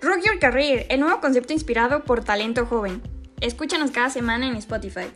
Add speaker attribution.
Speaker 1: Rock Your Career, el nuevo concepto inspirado por talento joven. Escúchanos cada semana en Spotify.